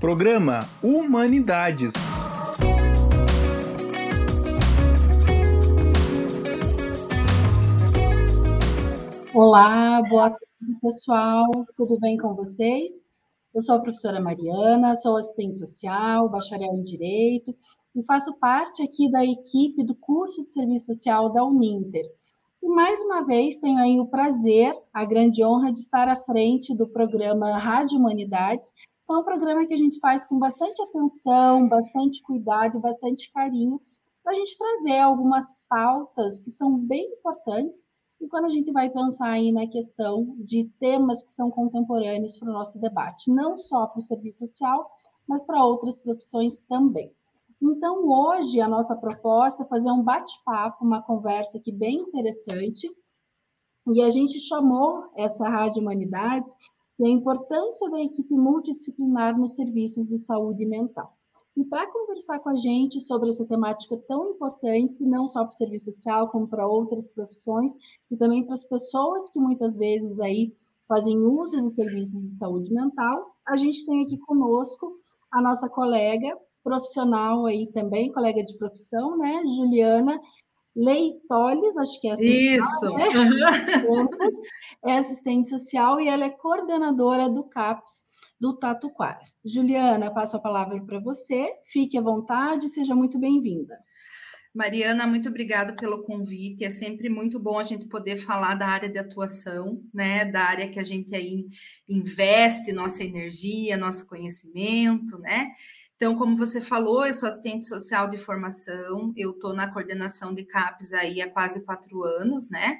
Programa Humanidades. Olá, boa tarde, pessoal. Tudo bem com vocês? Eu sou a professora Mariana, sou assistente social, bacharel em Direito e faço parte aqui da equipe do curso de Serviço Social da Uninter. E mais uma vez tenho aí o prazer, a grande honra de estar à frente do programa Rádio Humanidades. É um programa que a gente faz com bastante atenção, bastante cuidado bastante carinho, para a gente trazer algumas pautas que são bem importantes e quando a gente vai pensar aí na questão de temas que são contemporâneos para o nosso debate, não só para o serviço social, mas para outras profissões também. Então, hoje, a nossa proposta é fazer um bate-papo, uma conversa aqui bem interessante, e a gente chamou essa Rádio Humanidades e a importância da equipe multidisciplinar nos serviços de saúde mental. E para conversar com a gente sobre essa temática tão importante, não só para o serviço social, como para outras profissões, e também para as pessoas que muitas vezes aí fazem uso de serviços de saúde mental, a gente tem aqui conosco a nossa colega profissional aí também, colega de profissão, né, Juliana Leitoles, acho que é assim. Isso. Né? é assistente social e ela é coordenadora do CAPS do Tatuquara. Juliana, passo a palavra para você. Fique à vontade, seja muito bem-vinda. Mariana, muito obrigada pelo convite. É sempre muito bom a gente poder falar da área de atuação, né? Da área que a gente aí investe nossa energia, nosso conhecimento, né? Então, como você falou, eu sou assistente social de formação, eu estou na coordenação de CAPES aí há quase quatro anos, né?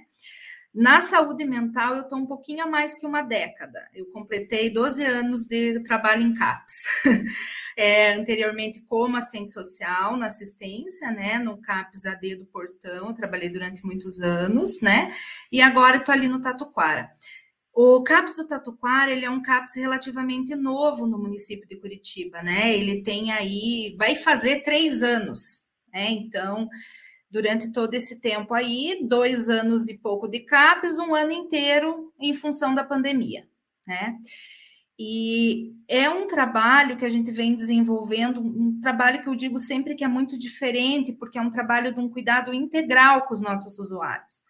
Na saúde mental, eu estou um pouquinho a mais que uma década. Eu completei 12 anos de trabalho em CAPS. É, anteriormente, como assistente social na assistência, né? No CAPS AD do Portão, eu trabalhei durante muitos anos, né? E agora estou ali no Tatuquara. O CAPS do Tatuquara, ele é um CAPS relativamente novo no município de Curitiba, né? Ele tem aí, vai fazer três anos, né? Então, durante todo esse tempo aí, dois anos e pouco de CAPES, um ano inteiro em função da pandemia, né? E é um trabalho que a gente vem desenvolvendo, um trabalho que eu digo sempre que é muito diferente, porque é um trabalho de um cuidado integral com os nossos usuários,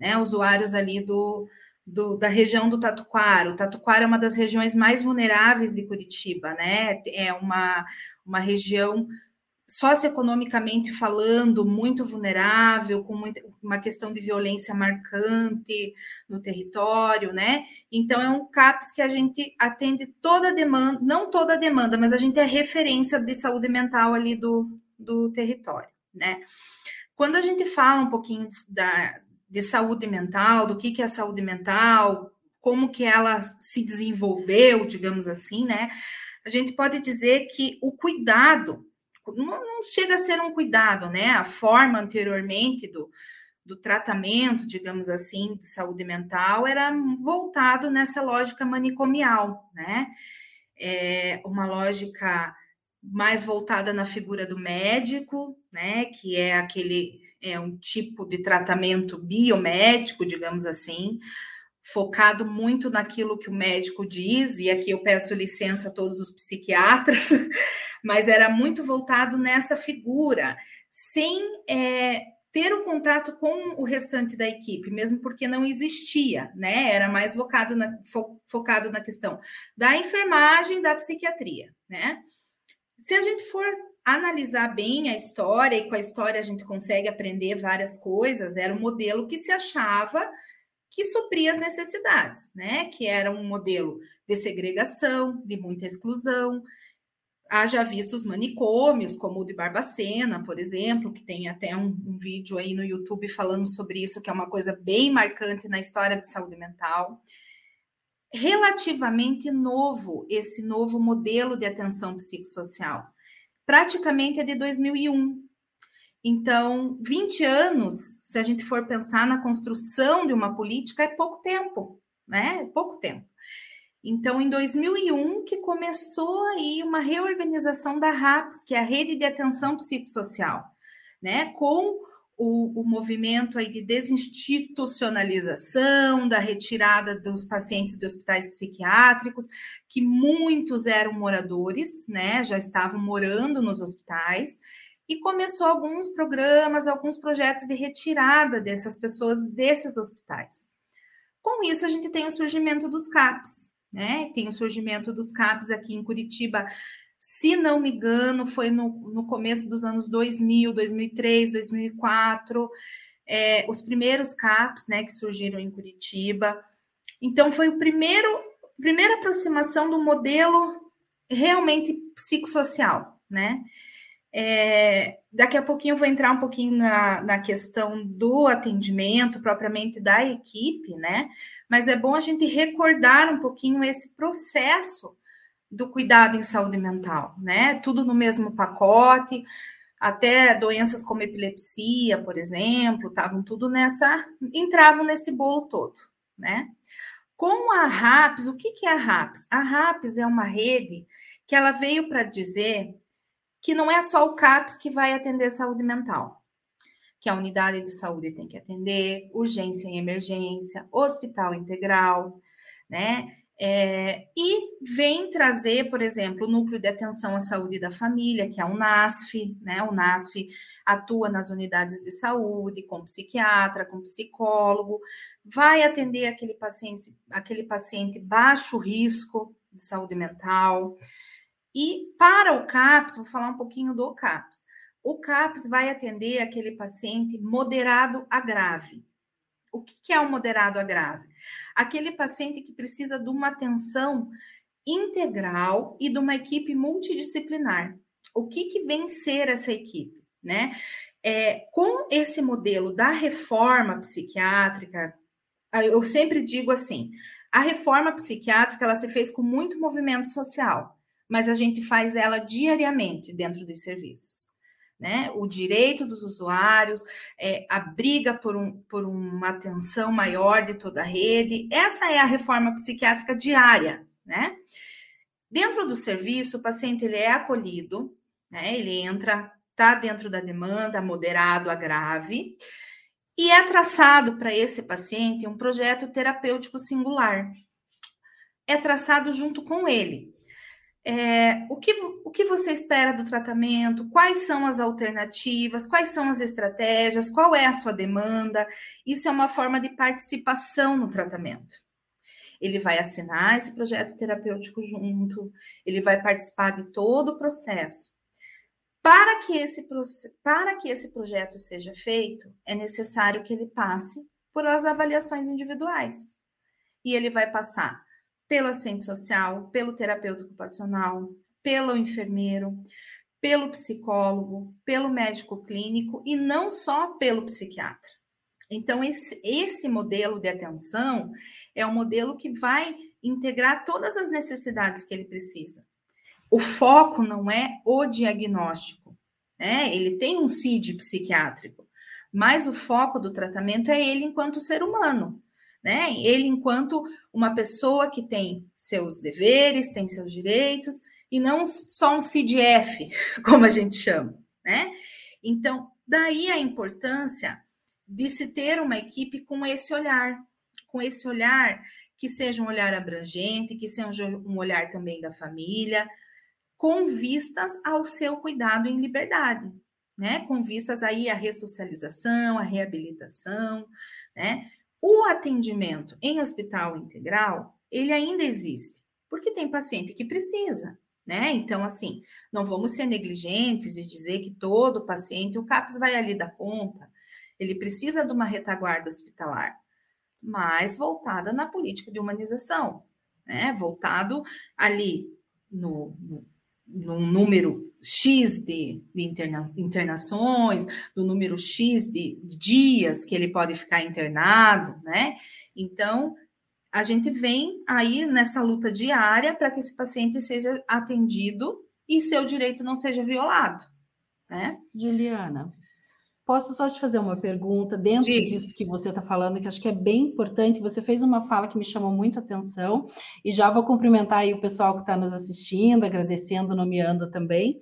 né? Usuários ali do, do da região do Tatuquara. O Tatuquara é uma das regiões mais vulneráveis de Curitiba, né? É uma, uma região socioeconomicamente falando, muito vulnerável, com muita, uma questão de violência marcante no território, né? Então, é um CAPS que a gente atende toda a demanda, não toda a demanda, mas a gente é referência de saúde mental ali do, do território, né? Quando a gente fala um pouquinho da, de saúde mental, do que, que é a saúde mental, como que ela se desenvolveu, digamos assim, né? A gente pode dizer que o cuidado não, não chega a ser um cuidado, né? A forma anteriormente do, do tratamento, digamos assim, de saúde mental era voltado nessa lógica manicomial, né? É uma lógica mais voltada na figura do médico, né? Que é aquele é um tipo de tratamento biomédico, digamos assim, focado muito naquilo que o médico diz, e aqui eu peço licença a todos os psiquiatras, mas era muito voltado nessa figura, sem é, ter o contato com o restante da equipe, mesmo porque não existia, né? Era mais focado na, fo, focado na questão da enfermagem, da psiquiatria, né? Se a gente for analisar bem a história, e com a história a gente consegue aprender várias coisas, era um modelo que se achava que supria as necessidades, né? Que era um modelo de segregação, de muita exclusão. Haja visto os manicômios, como o de Barbacena, por exemplo, que tem até um, um vídeo aí no YouTube falando sobre isso, que é uma coisa bem marcante na história de saúde mental. Relativamente novo esse novo modelo de atenção psicossocial. Praticamente é de 2001, então, 20 anos, se a gente for pensar na construção de uma política, é pouco tempo, né? É pouco tempo. Então, em 2001, que começou aí uma reorganização da RAPS, que é a Rede de Atenção Psicossocial, né? Com o, o, movimento aí de desinstitucionalização, da retirada dos pacientes de hospitais psiquiátricos, que muitos eram moradores, né, já estavam morando nos hospitais, e começou alguns programas, alguns projetos de retirada dessas pessoas desses hospitais. Com isso, a gente tem o surgimento dos CAPs, né? Tem o surgimento dos CAPs aqui em Curitiba, se não me engano, foi no, no começo dos anos 2000, 2003, 2004, é, os primeiros CAPs, né, que surgiram em Curitiba. Então, foi o primeiro, primeira aproximação do modelo realmente psicossocial, né? É, daqui a pouquinho eu vou entrar um pouquinho na, na questão do atendimento propriamente da equipe, né? Mas é bom a gente recordar um pouquinho esse processo do cuidado em saúde mental, né? Tudo no mesmo pacote, até doenças como epilepsia, por exemplo, estavam tudo nessa, entravam nesse bolo todo, né? Com a RAPS, o que, que é a RAPS? A RAPS é uma rede que ela veio para dizer que não é só o CAPS que vai atender saúde mental, que a unidade de saúde tem que atender, urgência e emergência, hospital integral, né? É, e vem trazer, por exemplo, o Núcleo de Atenção à Saúde da Família, que é o NASF, né? O NASF atua nas unidades de saúde, com psiquiatra, com psicólogo, vai atender aquele paciente, aquele paciente baixo risco de saúde mental. E para o CAPS, vou falar um pouquinho do CAPS. O CAPS vai atender aquele paciente moderado a grave. O que é o moderado a grave? aquele paciente que precisa de uma atenção integral e de uma equipe multidisciplinar. O que, que vem ser essa equipe, né? É, com esse modelo da reforma psiquiátrica, eu sempre digo assim: a reforma psiquiátrica ela se fez com muito movimento social, mas a gente faz ela diariamente dentro dos serviços né? O direito dos usuários, é, a briga por, um, por uma atenção maior de toda a rede. Essa é a reforma psiquiátrica diária, né? Dentro do serviço, o paciente ele é acolhido, né? Ele entra, está dentro da demanda, moderado a grave, e é traçado para esse paciente um projeto terapêutico singular. É traçado junto com ele. É, o, que, o que você espera do tratamento? Quais são as alternativas? Quais são as estratégias? Qual é a sua demanda? Isso é uma forma de participação no tratamento. Ele vai assinar esse projeto terapêutico junto, ele vai participar de todo o processo. Para que esse, para que esse projeto seja feito, é necessário que ele passe por as avaliações individuais. E ele vai passar pelo assistente social, pelo terapeuta ocupacional, pelo enfermeiro, pelo psicólogo, pelo médico clínico e não só pelo psiquiatra. Então, esse, esse modelo de atenção é um modelo que vai integrar todas as necessidades que ele precisa. O foco não é o diagnóstico, né? Ele tem um CID psiquiátrico, mas o foco do tratamento é ele enquanto ser humano né? Ele, enquanto uma pessoa que tem seus deveres, tem seus direitos, e não só um CDF, como a gente chama, né? Então, daí a importância de se ter uma equipe com esse olhar, com esse olhar que seja um olhar abrangente, que seja um olhar também da família, com vistas ao seu cuidado em liberdade, né? Com vistas aí à ressocialização, à reabilitação, né? O atendimento em hospital integral, ele ainda existe, porque tem paciente que precisa, né? Então, assim, não vamos ser negligentes de dizer que todo paciente, o CAPS vai ali dar conta, ele precisa de uma retaguarda hospitalar, mas voltada na política de humanização, né? Voltado ali no num número X de, de interna, internações, no número X de dias que ele pode ficar internado, né? Então, a gente vem aí nessa luta diária para que esse paciente seja atendido e seu direito não seja violado, né? Juliana, Posso só te fazer uma pergunta dentro Diga. disso que você está falando, que acho que é bem importante. Você fez uma fala que me chamou muito a atenção, e já vou cumprimentar aí o pessoal que está nos assistindo, agradecendo, nomeando também.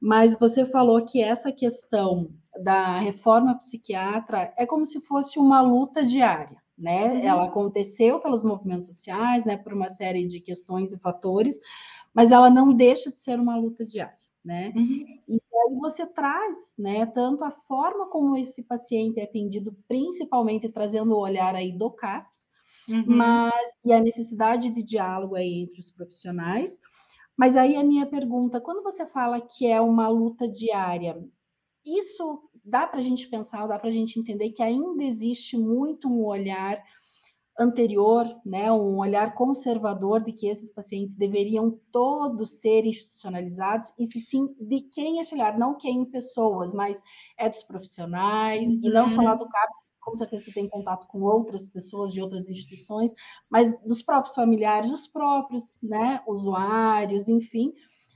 mas você falou que essa questão da reforma psiquiatra é como se fosse uma luta diária, né? Uhum. Ela aconteceu pelos movimentos sociais, né, por uma série de questões e fatores, mas ela não deixa de ser uma luta diária, né? Uhum. E aí você traz, né, tanto a forma como esse paciente é atendido, principalmente trazendo o olhar aí do CAPS, uhum. mas e a necessidade de diálogo aí entre os profissionais, mas aí a minha pergunta, quando você fala que é uma luta diária, isso dá para a gente pensar, dá para a gente entender que ainda existe muito um olhar anterior, né, um olhar conservador de que esses pacientes deveriam todos ser institucionalizados, e se sim, de quem esse olhar, não quem pessoas, mas é dos profissionais, uhum. e não só lá uhum. do CAP, com certeza você tem contato com outras pessoas de outras instituições, mas dos próprios familiares, dos próprios né, usuários, enfim.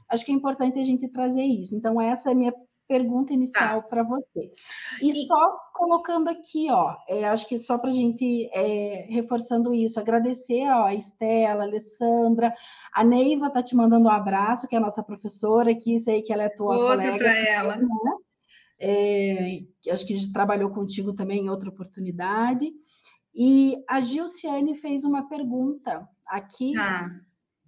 Acho que é importante a gente trazer isso. Então, essa é a minha pergunta inicial tá. para você. E, e, só colocando aqui, ó, é, acho que só para a gente é, reforçando isso, agradecer ó, a Estela, a Alessandra, a Neiva está te mandando um abraço, que é a nossa professora aqui, sei que ela é tua Outro colega. para ela. Né? é, acho que trabalhou contigo também em outra oportunidade. E a Gilciane fez uma pergunta aqui, ah.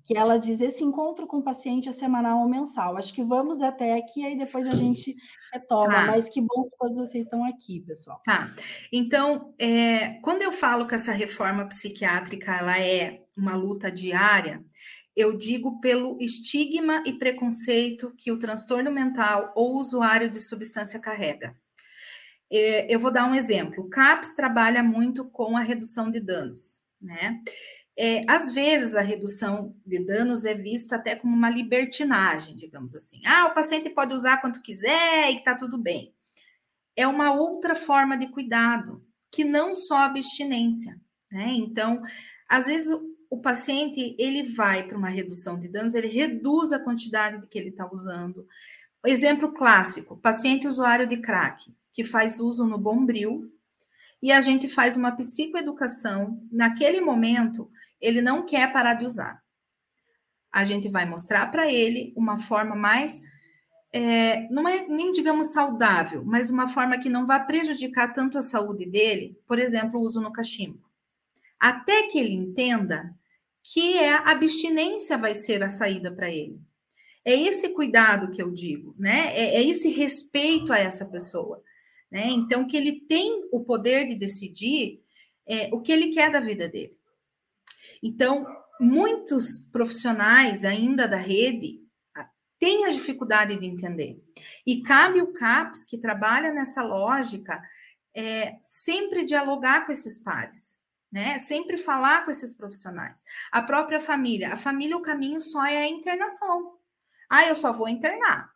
Que ela diz: esse encontro com o paciente é semanal ou mensal? Acho que vamos até aqui, aí depois a gente retoma. Tá. Mas que bom que todos vocês estão aqui, pessoal. Tá. Então, é, quando eu falo que essa reforma psiquiátrica ela é uma luta diária, eu digo pelo estigma e preconceito que o transtorno mental ou usuário de substância carrega. É, eu vou dar um exemplo. O CAPS trabalha muito com a redução de danos, né? É, às vezes a redução de danos é vista até como uma libertinagem, digamos assim. Ah, o paciente pode usar quanto quiser e está tudo bem. É uma outra forma de cuidado, que não só abstinência, né? Então, às vezes o paciente ele vai para uma redução de danos, ele reduz a quantidade que ele está usando. Exemplo clássico: paciente usuário de crack que faz uso no bombril e a gente faz uma psicoeducação. Naquele momento, ele não quer parar de usar. A gente vai mostrar para ele uma forma mais, é, não é nem digamos saudável, mas uma forma que não vai prejudicar tanto a saúde dele, por exemplo, o uso no cachimbo. Até que ele entenda que é a abstinência vai ser a saída para ele. É esse cuidado que eu digo, né? É, é, esse respeito a essa pessoa, né? Então, que ele tem o poder de decidir é, o que ele quer da vida dele. Então, muitos profissionais ainda da rede ah, têm a dificuldade de entender. E cabe o CAPS, que trabalha nessa lógica, é, sempre dialogar com esses pares né? Sempre falar com esses profissionais. A própria família. A família, o caminho só é a internação. Ah, eu só vou internar,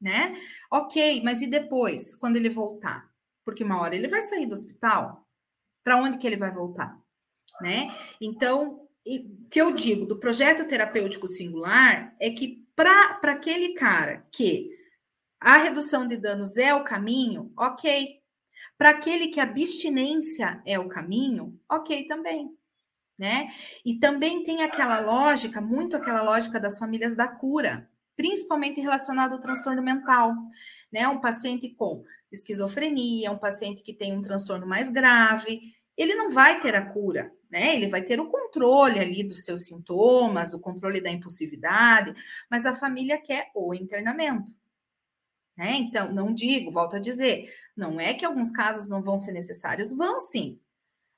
né? Ok, mas e depois, quando ele voltar? Porque uma hora ele vai sair do hospital. Para onde que ele vai voltar? Né? Então, o que eu digo do projeto terapêutico singular é que para aquele cara que a redução de danos é o caminho, ok, para aquele que a abstinência é o caminho, ok também. Né? E também tem aquela lógica, muito aquela lógica das famílias da cura, principalmente relacionado ao transtorno mental, né? Um paciente com esquizofrenia, um paciente que tem um transtorno mais grave, ele não vai ter a cura, né? Ele vai ter o controle ali dos seus sintomas, o controle da impulsividade, mas a família quer o internamento. Né? Então, não digo, volto a dizer, não é que alguns casos não vão ser necessários, vão sim,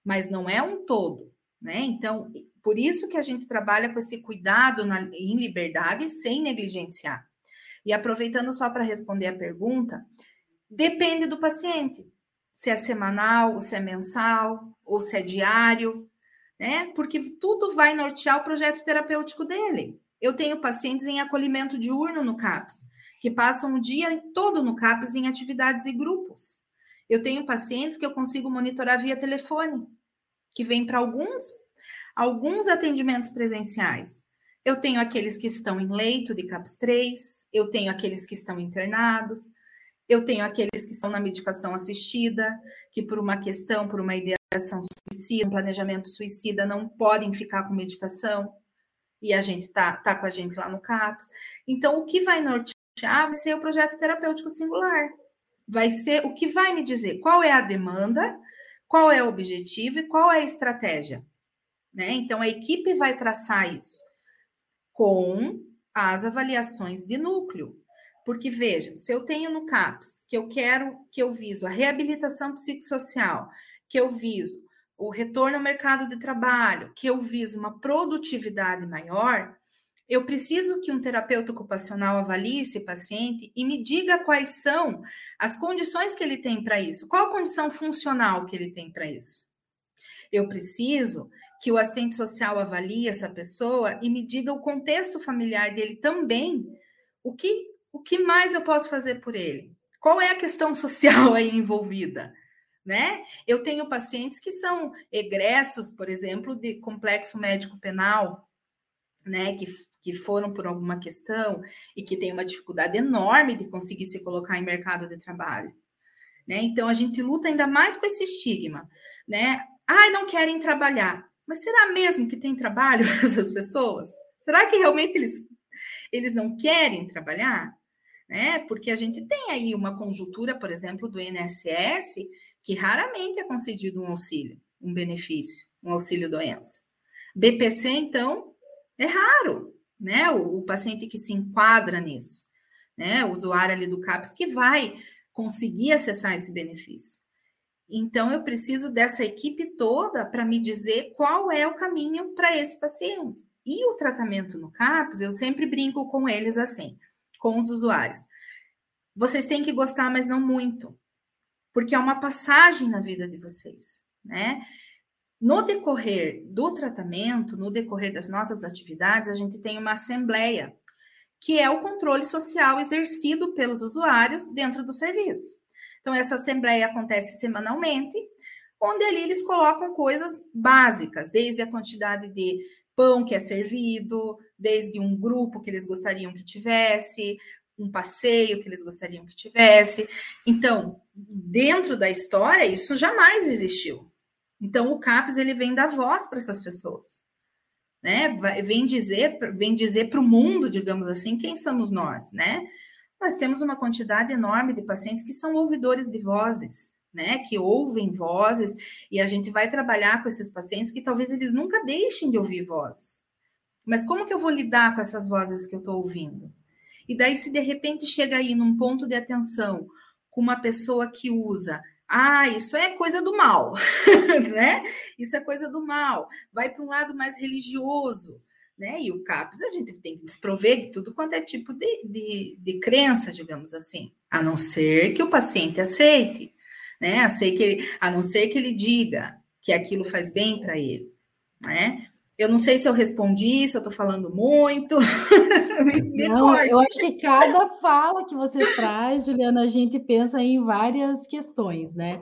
mas não é um todo. Né? Então, por isso que a gente trabalha com esse cuidado na, em liberdade sem negligenciar. E aproveitando só para responder a pergunta, depende do paciente, se é semanal, se é mensal, ou se é diário, né? Porque tudo vai nortear o projeto terapêutico dele. Eu tenho pacientes em acolhimento diurno no CAPS que passam o dia todo no CAPES em atividades e grupos. Eu tenho pacientes que eu consigo monitorar via telefone, que vêm para alguns, alguns atendimentos presenciais. Eu tenho aqueles que estão em leito de CAPS 3, eu tenho aqueles que estão internados, eu tenho aqueles que estão na medicação assistida, que por uma questão, por uma ideação suicida, um planejamento suicida, não podem ficar com medicação, e a gente tá, tá com a gente lá no CAPS. Então, o que vai nortear vai ser o projeto terapêutico singular. Vai ser o que vai me dizer qual é a demanda, qual é o objetivo e qual é a estratégia. Né? Então, a equipe vai traçar isso com as avaliações de núcleo. Porque, veja, se eu tenho no CAPS que eu quero, que eu viso a reabilitação psicossocial, que eu viso o retorno ao mercado de trabalho, que eu viso uma produtividade maior, eu preciso que um terapeuta ocupacional avalie esse paciente e me diga quais são as condições que ele tem para isso, qual a condição funcional que ele tem para isso. Eu preciso que o assistente social avalie essa pessoa e me diga o contexto familiar dele também, o que, o que mais eu posso fazer por ele? Qual é a questão social aí envolvida? Né? Eu tenho pacientes que são egressos, por exemplo, de complexo médico penal, né, que que foram por alguma questão e que têm uma dificuldade enorme de conseguir se colocar em mercado de trabalho. Né? Então, a gente luta ainda mais com esse estigma. Né? Ai, não querem trabalhar. Mas será mesmo que tem trabalho para essas pessoas? Será que realmente eles, eles não querem trabalhar? Né? Porque a gente tem aí uma conjuntura, por exemplo, do INSS, que raramente é concedido um auxílio, um benefício, um auxílio doença. BPC, então, é raro né? O, o paciente que se enquadra nisso, né? O usuário ali do CAPS que vai conseguir acessar esse benefício. Então, eu preciso dessa equipe toda para me dizer qual é o caminho para esse paciente. E o tratamento no CAPS, eu sempre brinco com eles assim, com os usuários. Vocês têm que gostar, mas não muito, porque é uma passagem na vida de vocês, né? No decorrer do tratamento, no decorrer das nossas atividades, a gente tem uma assembleia, que é o controle social exercido pelos usuários dentro do serviço. Então, essa assembleia acontece semanalmente, onde ali eles colocam coisas básicas, desde a quantidade de pão que é servido, desde um grupo que eles gostariam que tivesse, um passeio que eles gostariam que tivesse. Então, dentro da história, isso jamais existiu. Então, o CAPES ele vem dar voz para essas pessoas, né? Vem dizer, vem dizer para o mundo, digamos assim, quem somos nós, né? Nós temos uma quantidade enorme de pacientes que são ouvidores de vozes, né? Que ouvem vozes e a gente vai trabalhar com esses pacientes que talvez eles nunca deixem de ouvir vozes. Mas como que eu vou lidar com essas vozes que eu estou ouvindo? E daí, se de repente chega aí num ponto de atenção com uma pessoa que usa ah, isso é coisa do mal, né? Isso é coisa do mal. Vai para um lado mais religioso, né? E o CAPS a gente tem que desprover de tudo quanto é tipo de, de, de crença, digamos assim, a não ser que o paciente aceite, né? A, ser que ele, a não ser que ele diga que aquilo faz bem para ele, né? Eu não sei se eu respondi, se eu estou falando muito. não, eu acho que cada fala que você traz, Juliana, a gente pensa em várias questões, né?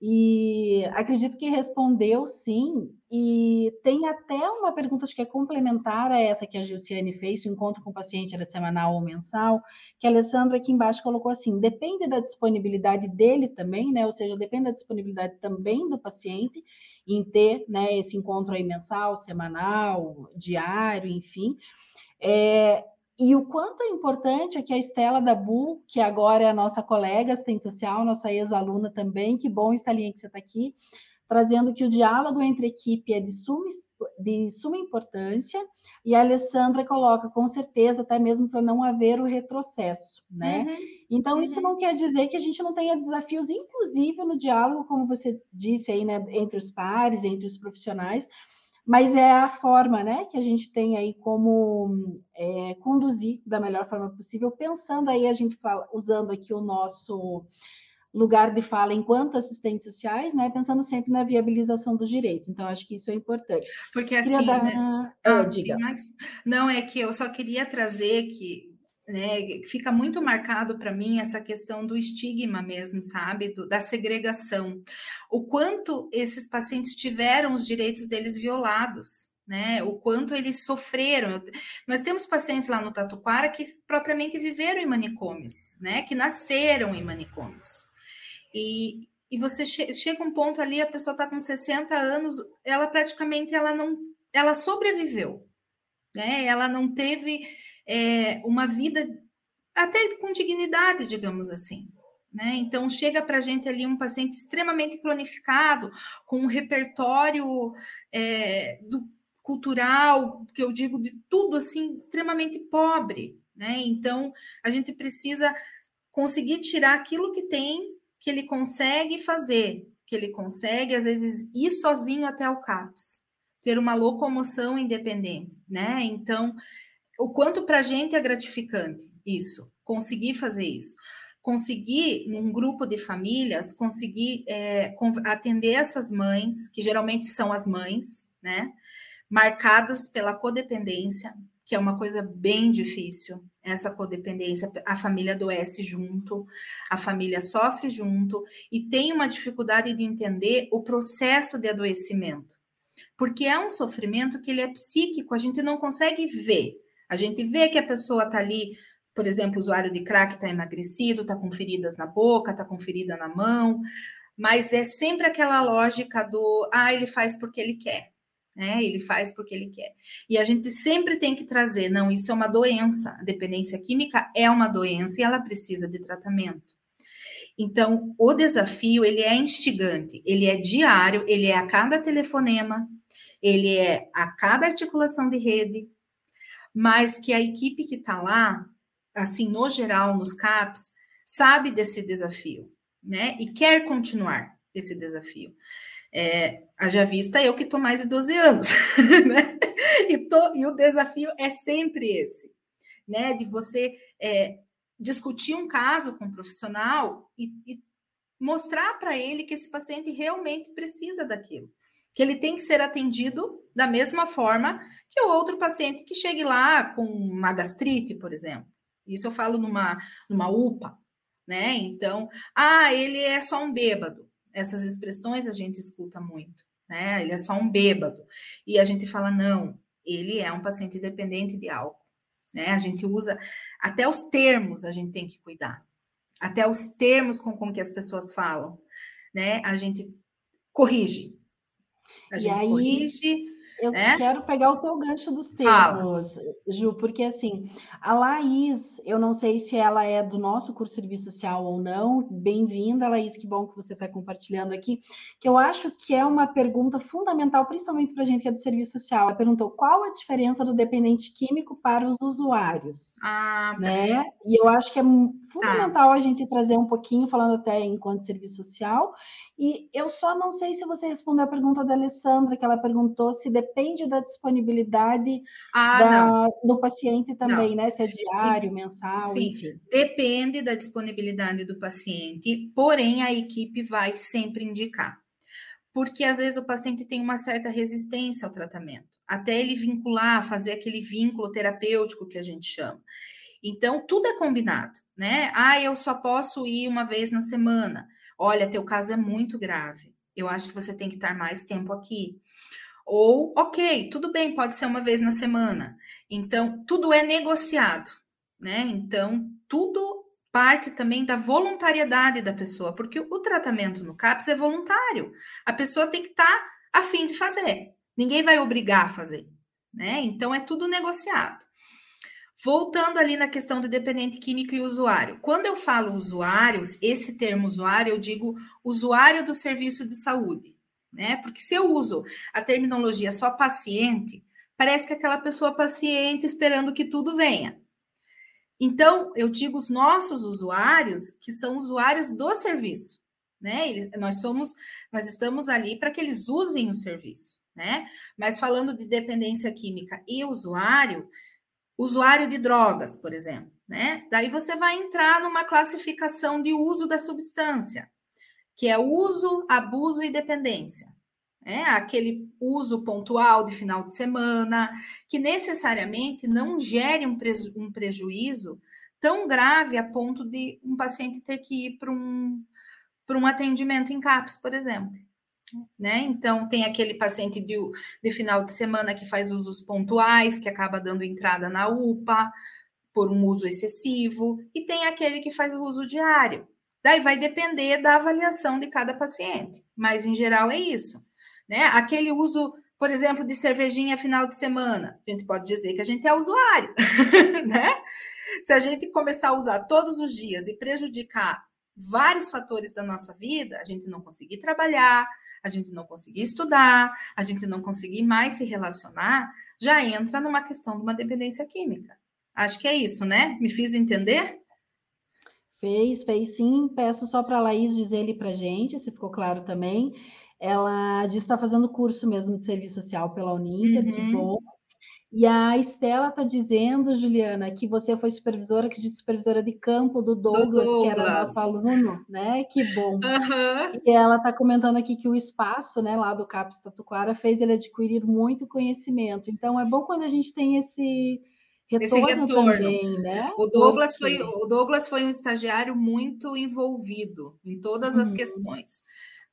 E acredito que respondeu sim. E tem até uma pergunta, acho que é complementar a essa que a Gilciane fez, o encontro com o paciente era semanal ou mensal, que a Alessandra aqui embaixo colocou assim: depende da disponibilidade dele também, né? Ou seja, depende da disponibilidade também do paciente em ter né, esse encontro aí mensal, semanal, diário, enfim. É, e o quanto é importante é que a Estela da Bu, que agora é a nossa colega assistente social, nossa ex-aluna também, que bom, Estelinha, que você está aqui, trazendo que o diálogo entre equipe é de suma, de suma importância, e a Alessandra coloca, com certeza, até mesmo para não haver o retrocesso, né? Uhum, então, uhum. isso não quer dizer que a gente não tenha desafios, inclusive no diálogo, como você disse aí, né, entre os pares, entre os profissionais, mas é a forma, né, que a gente tem aí como é, conduzir da melhor forma possível, pensando aí, a gente fala, usando aqui o nosso lugar de fala enquanto assistentes sociais, né, pensando sempre na viabilização dos direitos. Então, acho que isso é importante. Porque assim, dar... né? ah, diga. Não, é que eu só queria trazer que né, fica muito marcado para mim essa questão do estigma mesmo, sabe, do, da segregação. O quanto esses pacientes tiveram os direitos deles violados, né? O quanto eles sofreram. Nós temos pacientes lá no Tatuquara que propriamente viveram em manicômios, né? Que nasceram em manicômios. E, e você che chega um ponto ali, a pessoa está com 60 anos, ela praticamente ela não, ela sobreviveu, né? Ela não teve é, uma vida até com dignidade, digamos assim. Né? Então, chega para a gente ali um paciente extremamente cronificado, com um repertório é, do, cultural, que eu digo de tudo assim, extremamente pobre. Né? Então, a gente precisa conseguir tirar aquilo que tem, que ele consegue fazer, que ele consegue, às vezes, ir sozinho até o CAPS, ter uma locomoção independente. Né? Então, o quanto para a gente é gratificante isso, conseguir fazer isso conseguir, num grupo de famílias, conseguir é, atender essas mães, que geralmente são as mães, né? Marcadas pela codependência, que é uma coisa bem difícil, essa codependência, a família adoece junto, a família sofre junto e tem uma dificuldade de entender o processo de adoecimento. Porque é um sofrimento que ele é psíquico, a gente não consegue ver. A gente vê que a pessoa está ali por exemplo, o usuário de crack está emagrecido, está com feridas na boca, está com ferida na mão, mas é sempre aquela lógica do ah, ele faz porque ele quer, né? Ele faz porque ele quer. E a gente sempre tem que trazer, não, isso é uma doença. A dependência química é uma doença e ela precisa de tratamento. Então, o desafio, ele é instigante, ele é diário, ele é a cada telefonema, ele é a cada articulação de rede, mas que a equipe que está lá, assim, no geral, nos CAPs, sabe desse desafio, né? E quer continuar esse desafio. É, haja vista eu que estou mais de 12 anos, né? E, tô, e, o desafio é sempre esse, né? De você é, discutir um caso com um profissional e, e mostrar para ele que esse paciente realmente precisa daquilo. Que ele tem que ser atendido da mesma forma que o outro paciente que chegue lá com uma gastrite, por exemplo. Isso eu falo numa, numa UPA, né? Então, ah, ele é só um bêbado. Essas expressões a gente escuta muito, né? Ele é só um bêbado. E a gente fala, não, ele é um paciente dependente de álcool, né? A gente usa, até os termos a gente tem que cuidar. Até os termos com, com que as pessoas falam, né? A gente corrige. A gente aí... corrige eu é? quero pegar o teu gancho dos termos, Fala. Ju, porque assim, a Laís, eu não sei se ela é do nosso curso de serviço social ou não. Bem-vinda, Laís, que bom que você está compartilhando aqui. Que eu acho que é uma pergunta fundamental, principalmente para a gente que é do serviço social. Ela perguntou qual a diferença do dependente químico para os usuários. Ah, tá. né? E eu acho que é tá. fundamental tá. a gente trazer um pouquinho, falando até enquanto serviço social, e eu só não sei se você respondeu a pergunta da Alessandra, que ela perguntou se depende da disponibilidade ah, da, do paciente também, não. né? Se é diário, mensal, Sim, enfim. Depende da disponibilidade do paciente, porém a equipe vai sempre indicar. Porque às vezes o paciente tem uma certa resistência ao tratamento, até ele vincular, fazer aquele vínculo terapêutico que a gente chama. Então, tudo é combinado, né? Ah, eu só posso ir uma vez na semana olha, teu caso é muito grave, eu acho que você tem que estar mais tempo aqui. Ou, ok, tudo bem, pode ser uma vez na semana. Então, tudo é negociado, né? Então, tudo parte também da voluntariedade da pessoa, porque o tratamento no CAPS é voluntário. A pessoa tem que estar a fim de fazer. Ninguém vai obrigar a fazer, né? Então, é tudo negociado. Voltando ali na questão do dependente químico e usuário. Quando eu falo usuários, esse termo usuário, eu digo usuário do serviço de saúde, né? Porque se eu uso a terminologia só paciente, parece que é aquela pessoa paciente esperando que tudo venha. Então, eu digo os nossos usuários, que são usuários do serviço, né? nós somos, nós estamos ali para que eles usem o serviço, né? Mas falando de dependência química e usuário, usuário de drogas, por exemplo, né? Daí você vai entrar numa classificação de uso da substância, que é uso, abuso e dependência. Né? Aquele uso pontual de final de semana, que necessariamente não gere um, preju um prejuízo tão grave a ponto de um paciente ter que ir para um, um atendimento em CAPS, por exemplo né? Então, tem aquele paciente de, de final de semana que faz usos pontuais, que acaba dando entrada na UPA por um uso excessivo, e tem aquele que faz o uso diário. Daí vai depender da avaliação de cada paciente, mas em geral é isso, né? Aquele uso, por exemplo, de cervejinha final de semana, a gente pode dizer que a gente é usuário, né? se a gente começar a usar todos os dias e prejudicar vários fatores da nossa vida, a gente não conseguir trabalhar, a gente não conseguir estudar, a gente não conseguir mais se relacionar, já entra numa questão de uma dependência química. Acho que é isso, né? Me fiz entender? Fez, fez sim. Peço só para a Laís dizer ali para gente, se ficou claro também. Ela diz que está fazendo curso mesmo de serviço social pela Uninter, uhum. que bom. E a Estela está dizendo, Juliana, que você foi supervisora, que de supervisora de campo do Douglas, do Douglas. que era nosso aluno, né? Que bom. Uhum. E ela está comentando aqui que o espaço, né, lá do CAPES Tatuquara, fez ele adquirir muito conhecimento. Então, é bom quando a gente tem esse retorno, esse retorno. também, né? O Douglas, Porque... foi, o Douglas foi um estagiário muito envolvido em todas as uhum. questões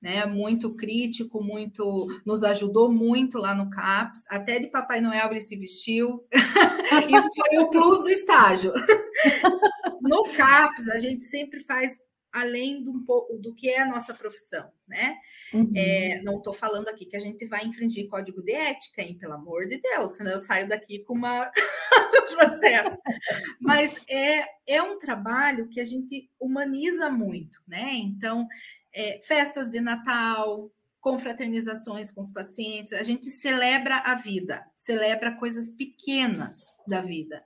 né? Muito crítico, muito nos ajudou muito lá no CAPS, até de Papai Noel ele se vestiu. Isso foi o plus do estágio. no CAPS, a gente sempre faz além do, do que é a nossa profissão, né? Uhum. É, não estou falando aqui que a gente vai infringir código de ética, hein? Pelo amor de Deus, senão eu saio daqui com uma processo. Mas é, é um trabalho que a gente humaniza muito, né? Então, é, festas de Natal, confraternizações com os pacientes, a gente celebra a vida, celebra coisas pequenas da vida,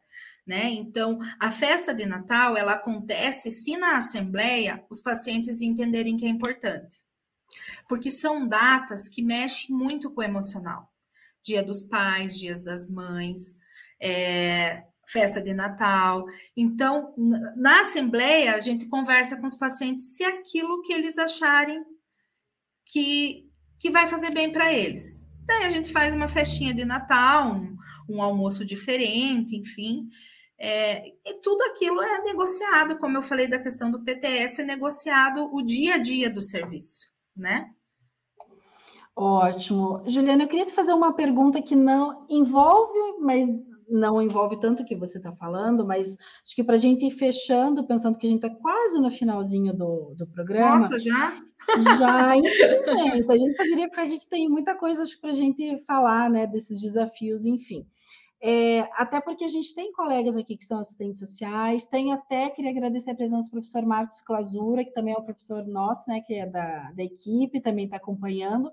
né? Então, a festa de Natal, ela acontece se na assembleia os pacientes entenderem que é importante. Porque são datas que mexem muito com o emocional. Dia dos pais, dias das mães, é, festa de Natal. Então, na assembleia, a gente conversa com os pacientes se aquilo que eles acharem que, que vai fazer bem para eles. Daí a gente faz uma festinha de Natal, um, um almoço diferente, enfim. É, e tudo aquilo é negociado, como eu falei da questão do PTS, é negociado o dia a dia do serviço, né? Ótimo. Juliana, eu queria te fazer uma pergunta que não envolve, mas não envolve tanto o que você está falando, mas acho que para a gente ir fechando, pensando que a gente está quase no finalzinho do, do programa. Nossa, já? Já, infelizmente. A gente poderia ficar aqui que tem muita coisa para a gente falar, né, desses desafios, enfim. É, até porque a gente tem colegas aqui que são assistentes sociais, tem até, queria agradecer a presença do professor Marcos Clasura, que também é o professor nosso, né, que é da, da equipe, também está acompanhando.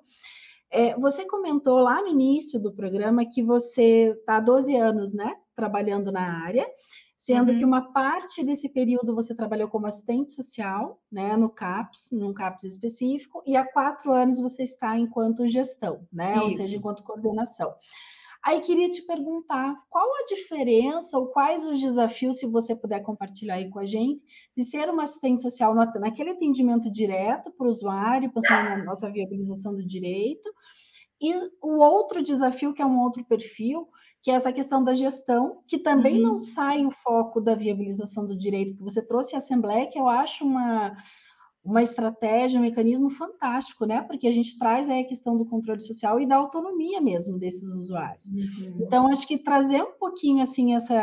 É, você comentou lá no início do programa que você está há 12 anos, né, trabalhando na área, sendo uhum. que uma parte desse período você trabalhou como assistente social, né, no CAPS, num CAPS específico, e há quatro anos você está enquanto gestão, né, Isso. ou seja, enquanto coordenação. Aí queria te perguntar qual a diferença ou quais os desafios, se você puder compartilhar aí com a gente, de ser uma assistente social naquele atendimento direto para o usuário, pensando na nossa viabilização do direito, e o outro desafio, que é um outro perfil, que é essa questão da gestão, que também uhum. não sai o foco da viabilização do direito, que você trouxe a Assembleia, que eu acho uma uma estratégia, um mecanismo fantástico, né? Porque a gente traz aí a questão do controle social e da autonomia mesmo desses usuários. Uhum. Então, acho que trazer um pouquinho assim essa,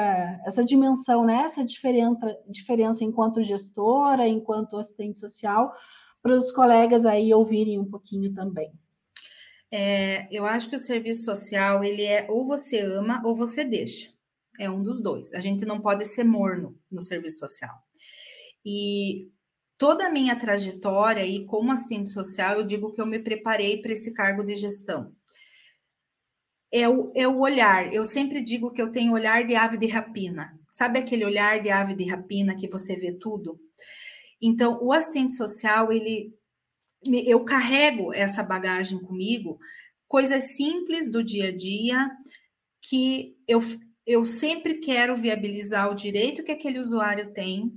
essa dimensão, né? Essa diferença, diferença enquanto gestora, enquanto assistente social, para os colegas aí ouvirem um pouquinho também. É, eu acho que o serviço social ele é ou você ama ou você deixa. É um dos dois. A gente não pode ser morno no serviço social. E toda a minha trajetória e como assistente social, eu digo que eu me preparei para esse cargo de gestão. É o, é o olhar. Eu sempre digo que eu tenho olhar de ave de rapina. Sabe aquele olhar de ave de rapina que você vê tudo? Então, o assistente social, ele eu carrego essa bagagem comigo, coisas simples do dia a dia que eu, eu sempre quero viabilizar o direito que aquele usuário tem,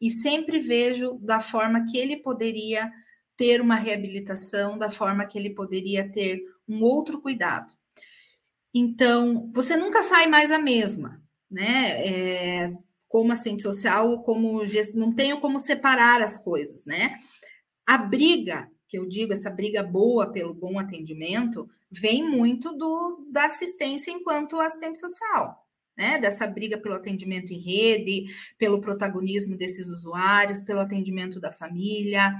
e sempre vejo da forma que ele poderia ter uma reabilitação, da forma que ele poderia ter um outro cuidado. Então, você nunca sai mais a mesma, né? É, como assistente social, como não tenho como separar as coisas, né? A briga, que eu digo, essa briga boa pelo bom atendimento, vem muito do, da assistência enquanto assistente social né, dessa briga pelo atendimento em rede, pelo protagonismo desses usuários, pelo atendimento da família,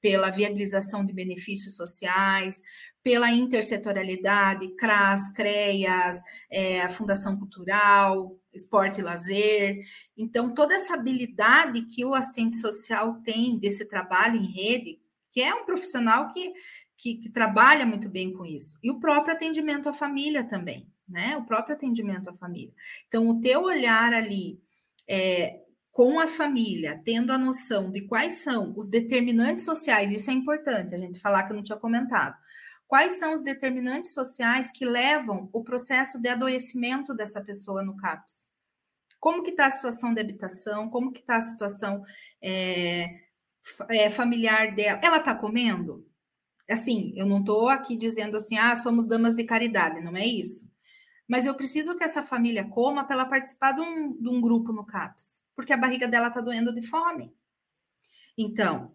pela viabilização de benefícios sociais, pela intersetorialidade, CRAS, CREAS, é, Fundação Cultural, esporte e lazer. Então, toda essa habilidade que o assistente social tem desse trabalho em rede, que é um profissional que, que, que trabalha muito bem com isso. E o próprio atendimento à família também, né? O próprio atendimento à família. Então, o teu olhar ali é, com a família, tendo a noção de quais são os determinantes sociais, isso é importante a gente falar que eu não tinha comentado. Quais são os determinantes sociais que levam o processo de adoecimento dessa pessoa no CAPS? Como que está a situação de habitação? Como que está a situação é, é, familiar dela? Ela está comendo? Assim, eu não estou aqui dizendo assim, ah, somos damas de caridade, não é isso. Mas eu preciso que essa família coma para ela participar de um, de um grupo no CAPS, porque a barriga dela está doendo de fome. Então,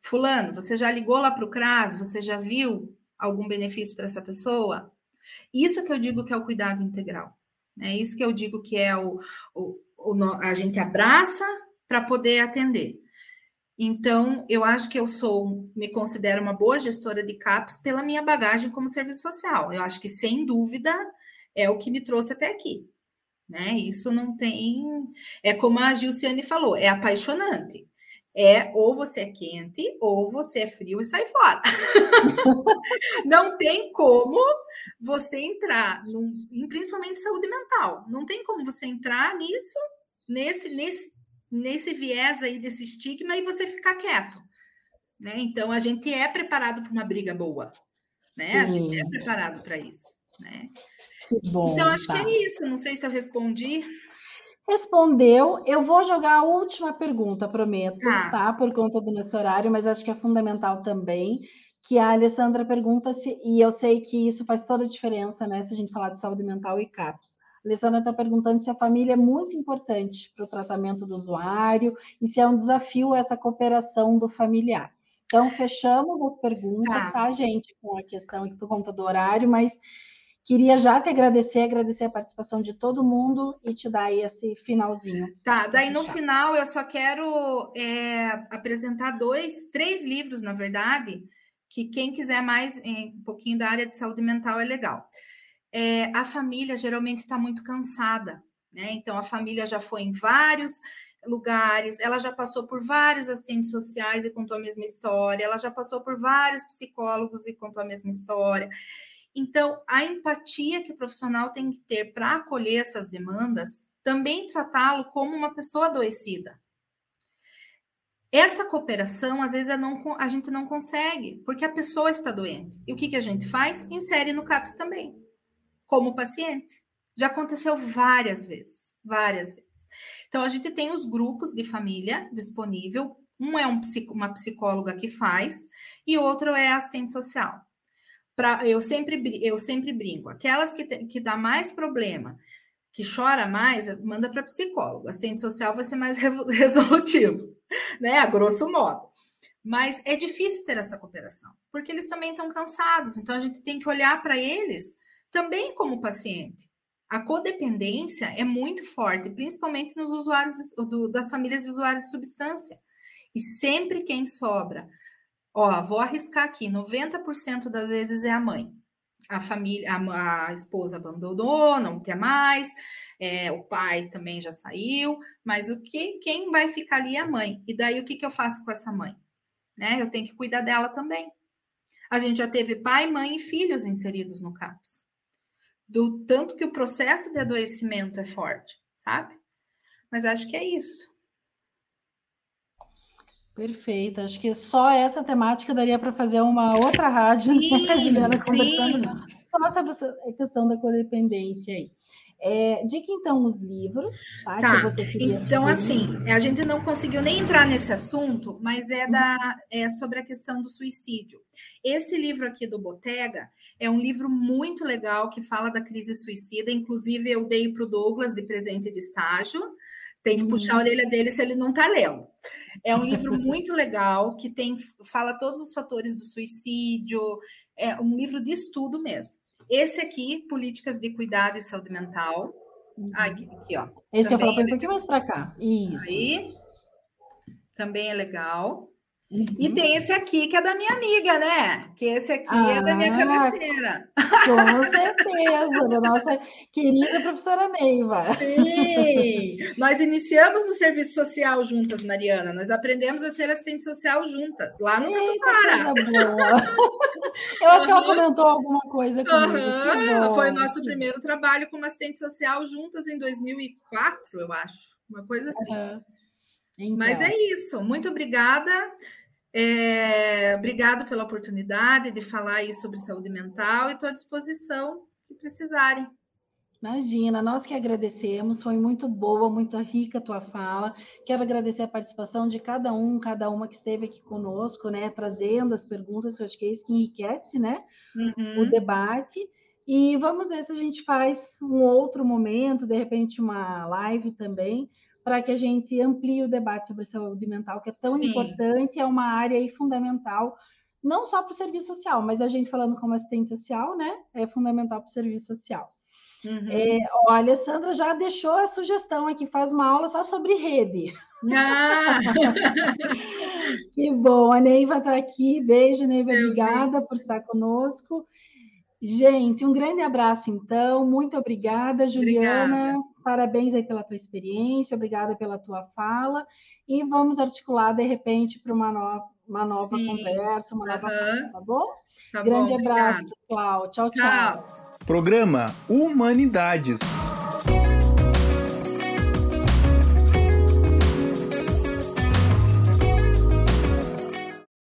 Fulano, você já ligou lá para o CRAS? Você já viu algum benefício para essa pessoa? Isso que eu digo que é o cuidado integral. É isso que eu digo que é o, o, o a gente abraça para poder atender. Então, eu acho que eu sou, me considero uma boa gestora de CAPS pela minha bagagem como serviço social. Eu acho que, sem dúvida, é o que me trouxe até aqui. Né? Isso não tem. É como a Gilciane falou, é apaixonante é ou você é quente ou você é frio e sai fora. não tem como você entrar, num, principalmente saúde mental, não tem como você entrar nisso, nesse, nesse, nesse viés aí desse estigma e você ficar quieto. Né? Então, a gente é preparado para uma briga boa. Né? A gente é preparado para isso. Né? Bom, então, acho tá. que é isso. Não sei se eu respondi. Respondeu. Eu vou jogar a última pergunta, prometo, tá. tá? Por conta do nosso horário, mas acho que é fundamental também. Que a Alessandra pergunta se, e eu sei que isso faz toda a diferença, né? Se a gente falar de saúde mental e CAPS. A Alessandra está perguntando se a família é muito importante para o tratamento do usuário e se é um desafio essa cooperação do familiar. Então, fechamos as perguntas, tá, tá gente? Com a questão aqui por conta do horário, mas Queria já te agradecer, agradecer a participação de todo mundo e te dar aí esse finalzinho. Tá, daí no final eu só quero é, apresentar dois, três livros, na verdade, que quem quiser mais um pouquinho da área de saúde mental é legal. É, a família geralmente está muito cansada, né? Então a família já foi em vários lugares, ela já passou por vários assistentes sociais e contou a mesma história, ela já passou por vários psicólogos e contou a mesma história. Então, a empatia que o profissional tem que ter para acolher essas demandas, também tratá-lo como uma pessoa adoecida. Essa cooperação, às vezes, não, a gente não consegue, porque a pessoa está doente. E o que, que a gente faz? Insere no CAPS também, como paciente. Já aconteceu várias vezes, várias vezes. Então, a gente tem os grupos de família disponível. Um é um, uma psicóloga que faz, e outro é assistente social pra, eu, sempre, eu sempre brinco, aquelas que, te, que dá mais problema, que chora mais, manda para psicólogo. Assistente social vai ser mais resolutivo, né? A grosso modo. Mas é difícil ter essa cooperação, porque eles também estão cansados, então a gente tem que olhar para eles também como paciente. A codependência é muito forte, principalmente nos usuários do, das famílias de usuários de substância. E sempre quem sobra Ó, vou arriscar aqui: 90% das vezes é a mãe. A família, a, a esposa abandonou, não quer mais, é, o pai também já saiu, mas o que quem vai ficar ali é a mãe. E daí o que, que eu faço com essa mãe? Né? Eu tenho que cuidar dela também. A gente já teve pai, mãe e filhos inseridos no CAPS. Do tanto que o processo de adoecimento é forte, sabe? Mas acho que é isso. Perfeito. Acho que só essa temática daria para fazer uma outra rádio sim, conversando só sobre a questão da codependência aí. É, dica então os livros, tá? tá. Que você queria então, assim, a gente não conseguiu nem entrar nesse assunto, mas é, da, é sobre a questão do suicídio. Esse livro aqui do Botega é um livro muito legal que fala da crise suicida. Inclusive, eu dei para o Douglas de presente de estágio. Tem que puxar a uhum. orelha dele se ele não está lendo. É um livro muito legal que tem fala todos os fatores do suicídio, é um livro de estudo mesmo. Esse aqui, Políticas de Cuidado e Saúde Mental. Uhum. Aqui, aqui ó. Esse que eu falo um pouquinho mais para cá. Isso. Aí. Também é legal. Uhum. E tem esse aqui que é da minha amiga, né? Que esse aqui ah, é da minha ah, cabeceira. Com certeza, da nossa querida professora Neiva. Sim! Nós iniciamos no serviço social juntas, Mariana. Nós aprendemos a ser assistente social juntas, lá no Tatupara. Eu acho que ela comentou alguma coisa comigo. Uhum. Foi o nosso primeiro trabalho como assistente social juntas em 2004, eu acho. Uma coisa assim. Uhum. Então. Mas é isso. Muito obrigada. É, obrigado pela oportunidade de falar aí sobre saúde mental e estou à disposição que precisarem. Imagina, nós que agradecemos, foi muito boa, muito rica a tua fala. Quero agradecer a participação de cada um, cada uma que esteve aqui conosco, né, trazendo as perguntas, que eu acho que é isso que enriquece, né, uhum. o debate. E vamos ver se a gente faz um outro momento, de repente uma live também, para que a gente amplie o debate sobre saúde mental, que é tão Sim. importante, é uma área aí fundamental, não só para o serviço social, mas a gente falando como assistente social, né? É fundamental para o serviço social. Uhum. É, olha, a Sandra já deixou a sugestão aqui, faz uma aula só sobre rede. Ah. que bom, a Neiva está aqui. Beijo, Neiva, obrigada por estar conosco. Gente, um grande abraço, então. Muito obrigada, Juliana. Obrigada. Parabéns aí pela tua experiência, obrigada pela tua fala. E vamos articular, de repente, para uma nova, uma nova conversa, uma nova uhum. tá bom? Tá Grande bom, abraço, obrigado. pessoal. tchau. tchau. tchau. Programa Humanidades.